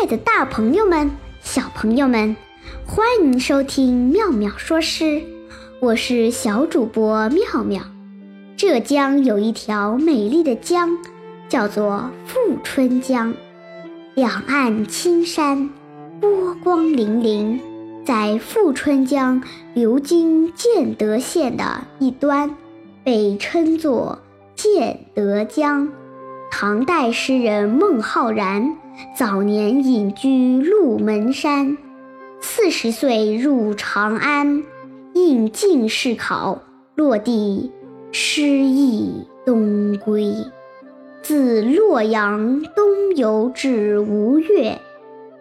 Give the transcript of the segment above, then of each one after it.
爱的大朋友们、小朋友们，欢迎收听妙妙说诗，我是小主播妙妙。浙江有一条美丽的江，叫做富春江，两岸青山，波光粼粼。在富春江流经建德县的一端，被称作建德江。唐代诗人孟浩然。早年隐居鹿门山，四十岁入长安，应进士考，落地失意东归。自洛阳东游至吴越，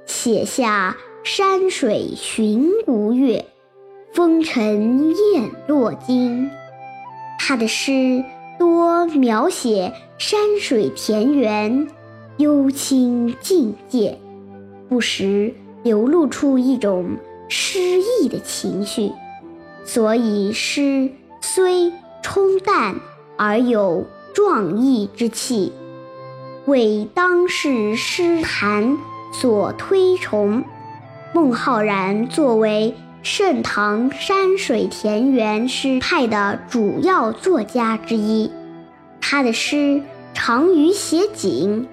写下《山水寻吴越》《风尘雁洛京》。他的诗多描写山水田园。幽清境界，不时流露出一种诗意的情绪，所以诗虽冲淡而有壮意之气，为当世诗坛所推崇。孟浩然作为盛唐山水田园诗派的主要作家之一，他的诗长于写景。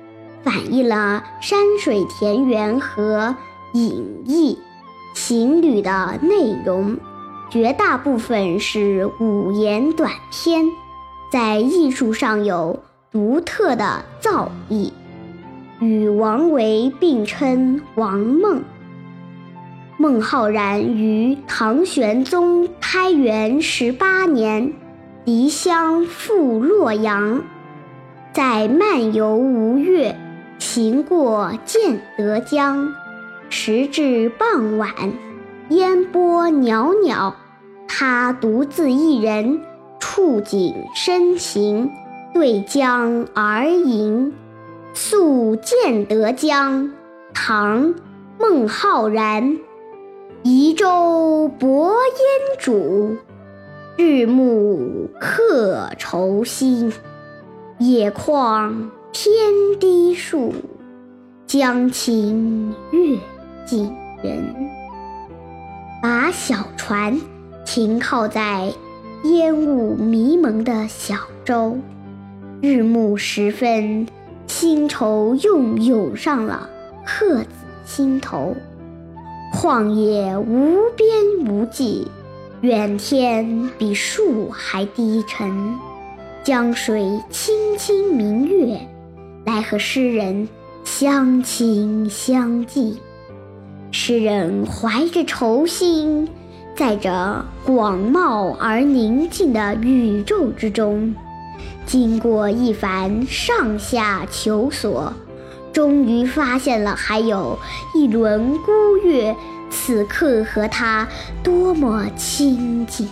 反映了山水田园和隐逸情侣的内容，绝大部分是五言短篇，在艺术上有独特的造诣，与王维并称王孟。孟浩然于唐玄宗开元十八年离乡赴洛阳，在漫游吴越。行过建德江，时至傍晚，烟波袅袅。他独自一人，触景生情，对江而吟。宿建德江，唐·孟浩然。移舟泊烟渚，日暮客愁新。野旷。天低树，江清月近人。把小船停靠在烟雾迷蒙的小洲，日暮时分，新愁又涌上了客子心头。旷野无边无际，远天比树还低沉，江水清清明月。来和诗人相亲相寄，诗人怀着愁心，在这广袤而宁静的宇宙之中，经过一番上下求索，终于发现了还有一轮孤月，此刻和他多么亲近。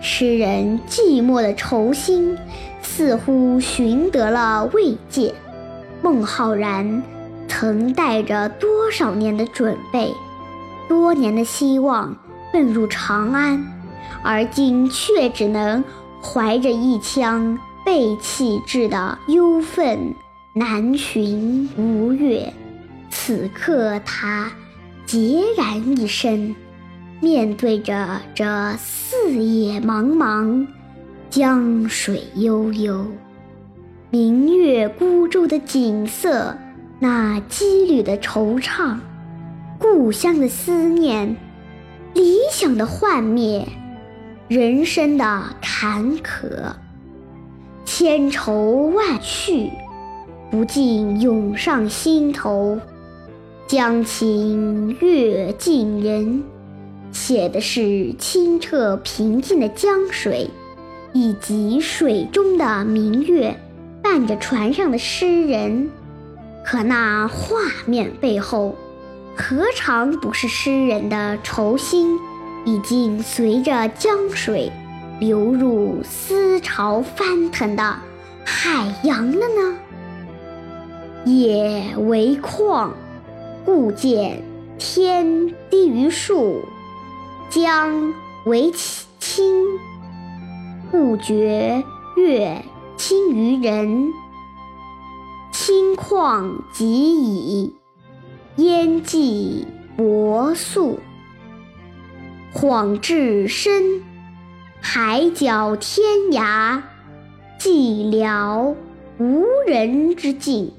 诗人寂寞的愁心。似乎寻得了慰藉。孟浩然曾带着多少年的准备，多年的希望奔入长安，而今却只能怀着一腔被弃置的忧愤南寻吴越。此刻他孑然一身，面对着这四野茫茫。江水悠悠，明月孤舟的景色，那羁旅的惆怅，故乡的思念，理想的幻灭，人生的坎坷，千愁万绪，不禁涌上心头。江清月近人，写的是清澈平静的江水。以及水中的明月，看着船上的诗人，可那画面背后，何尝不是诗人的愁心已经随着江水流入思潮翻腾的海洋了呢？野为旷，故见天低于树；江为清。不觉月清于人，轻旷即矣。烟寂薄素。恍至深，海角天涯，寂寥无人之境。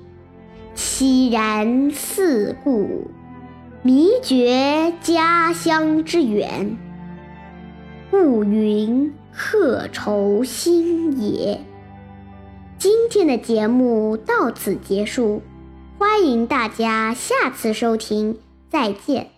凄然四顾，迷觉家乡之远。暮云客愁新野。今天的节目到此结束，欢迎大家下次收听，再见。